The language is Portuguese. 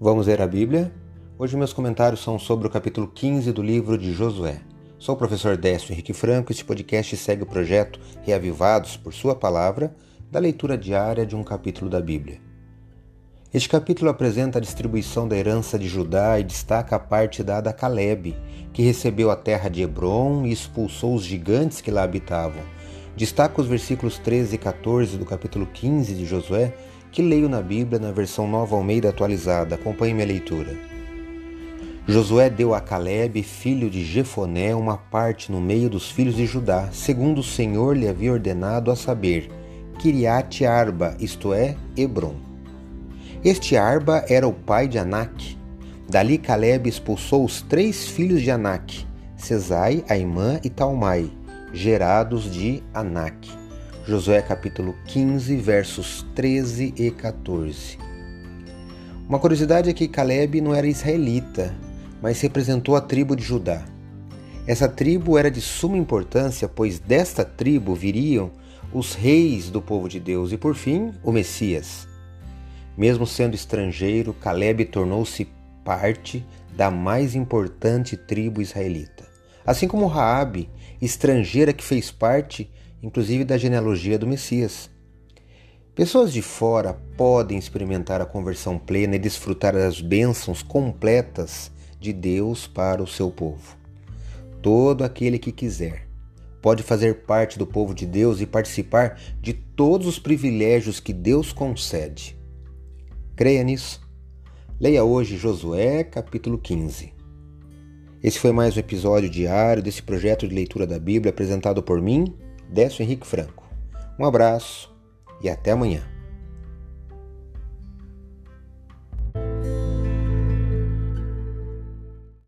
Vamos ler a Bíblia? Hoje meus comentários são sobre o capítulo 15 do livro de Josué. Sou o professor Décio Henrique Franco e este podcast segue o projeto Reavivados por Sua Palavra, da leitura diária de um capítulo da Bíblia. Este capítulo apresenta a distribuição da herança de Judá e destaca a parte dada a Caleb, que recebeu a terra de Hebron e expulsou os gigantes que lá habitavam. Destaca os versículos 13 e 14 do capítulo 15 de Josué, que leio na Bíblia na versão Nova Almeida atualizada. Acompanhe minha leitura. Josué deu a Caleb, filho de Jefoné, uma parte no meio dos filhos de Judá, segundo o Senhor lhe havia ordenado a saber, Kiriat Arba, isto é, Hebron. Este Arba era o pai de Anak. Dali Caleb expulsou os três filhos de Anak, Cesai, Aimã e Talmai, gerados de Anak. Josué capítulo 15, versos 13 e 14. Uma curiosidade é que Caleb não era israelita, mas representou a tribo de Judá. Essa tribo era de suma importância, pois desta tribo viriam os reis do povo de Deus e, por fim, o Messias. Mesmo sendo estrangeiro, Caleb tornou-se parte da mais importante tribo israelita. Assim como Raabe, estrangeira que fez parte inclusive da genealogia do Messias. Pessoas de fora podem experimentar a conversão plena e desfrutar das bênçãos completas de Deus para o seu povo. Todo aquele que quiser pode fazer parte do povo de Deus e participar de todos os privilégios que Deus concede. Creia nisso. Leia hoje Josué, capítulo 15. Esse foi mais um episódio diário desse projeto de leitura da Bíblia apresentado por mim, Décio Henrique Franco. Um abraço e até amanhã.